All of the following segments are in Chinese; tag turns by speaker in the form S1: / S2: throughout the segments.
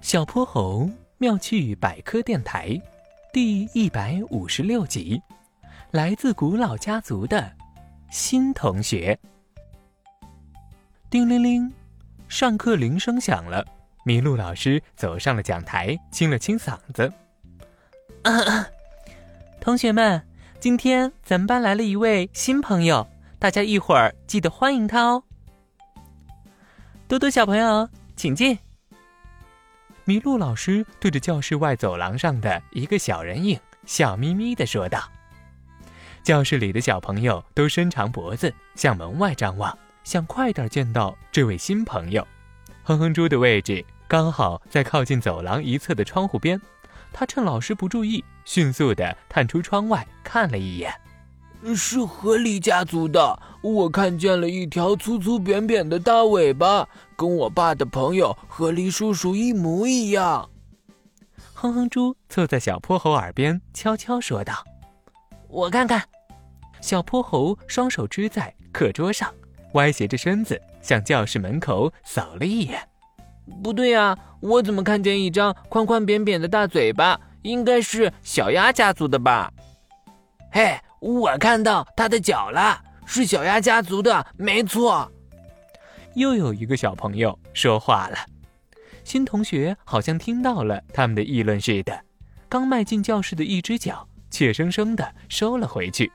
S1: 小泼猴妙趣百科电台，第一百五十六集，来自古老家族的新同学。叮铃铃，上课铃声响了。麋鹿老师走上了讲台，清了清嗓子：“
S2: 同学们，今天咱们班来了一位新朋友，大家一会儿记得欢迎他哦。”多多小朋友，请进。
S1: 麋鹿老师对着教室外走廊上的一个小人影笑眯眯地说道：“教室里的小朋友都伸长脖子向门外张望，想快点见到这位新朋友。哼哼猪的位置刚好在靠近走廊一侧的窗户边，他趁老师不注意，迅速地探出窗外看了一眼。
S3: 是河狸家族的，我看见了一条粗粗扁扁的大尾巴，跟我爸的朋友河狸叔叔一模一样。
S1: 哼哼猪凑在小泼猴耳边悄悄说道：“
S2: 我看看。”
S1: 小泼猴双手支在课桌上，歪斜着身子向教室门口扫了一眼。
S3: 不对呀，我怎么看见一张宽宽扁扁的大嘴巴？应该是小鸭家族的吧？嘿。我看到他的脚了，是小鸭家族的，没错。
S1: 又有一个小朋友说话了，新同学好像听到了他们的议论似的，刚迈进教室的一只脚，怯生生的收了回去。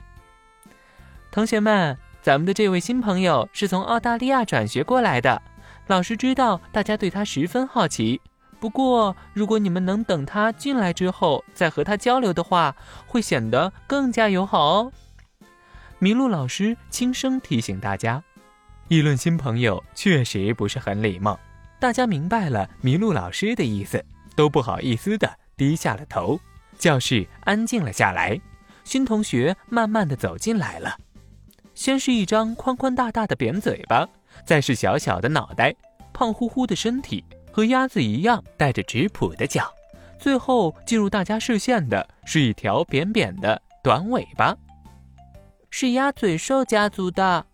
S2: 同学们，咱们的这位新朋友是从澳大利亚转学过来的，老师知道大家对他十分好奇。不过，如果你们能等他进来之后再和他交流的话，会显得更加友好哦。
S1: 麋鹿老师轻声提醒大家，议论新朋友确实不是很礼貌。大家明白了麋鹿老师的意思，都不好意思的低下了头。教室安静了下来，新同学慢慢的走进来了。先是一张宽宽大大的扁嘴巴，再是小小的脑袋，胖乎乎的身体。和鸭子一样带着直蹼的脚，最后进入大家视线的是一条扁扁的短尾巴，
S2: 是鸭嘴兽家族的。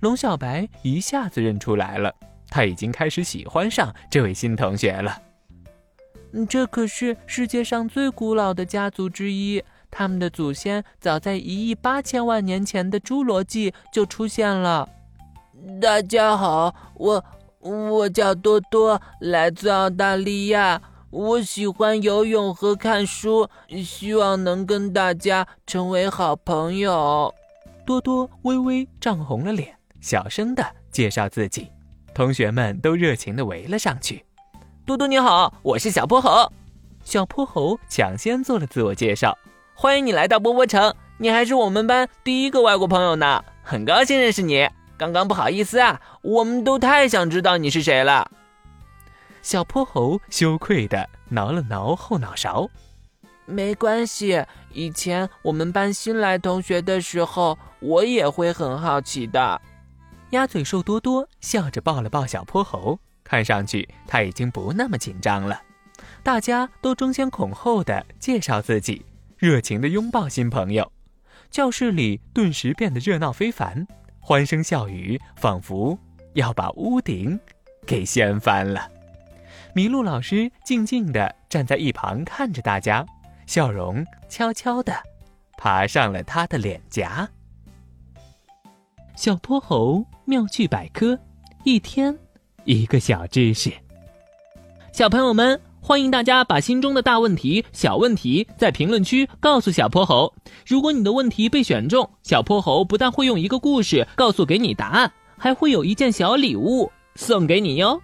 S1: 龙小白一下子认出来了，他已经开始喜欢上这位新同学了。
S2: 这可是世界上最古老的家族之一，他们的祖先早在一亿八千万年前的侏罗纪就出现了。
S3: 大家好，我。我叫多多，来自澳大利亚。我喜欢游泳和看书，希望能跟大家成为好朋友。
S1: 多多微微涨红了脸，小声的介绍自己，同学们都热情的围了上去。
S2: 多多你好，我是小泼猴。
S1: 小泼猴抢先做了自我介绍，
S2: 欢迎你来到波波城，你还是我们班第一个外国朋友呢，很高兴认识你。刚刚不好意思啊，我们都太想知道你是谁了。
S1: 小泼猴羞愧的挠了挠后脑勺。
S3: 没关系，以前我们班新来同学的时候，我也会很好奇的。
S1: 鸭嘴兽多多笑着抱了抱小泼猴，看上去他已经不那么紧张了。大家都争先恐后的介绍自己，热情的拥抱新朋友，教室里顿时变得热闹非凡。欢声笑语，仿佛要把屋顶给掀翻了。麋鹿老师静静地站在一旁看着大家，笑容悄悄地爬上了他的脸颊。小泼猴妙趣百科，一天一个小知识。
S2: 小朋友们。欢迎大家把心中的大问题、小问题在评论区告诉小泼猴。如果你的问题被选中，小泼猴不但会用一个故事告诉给你答案，还会有一件小礼物送给你哟。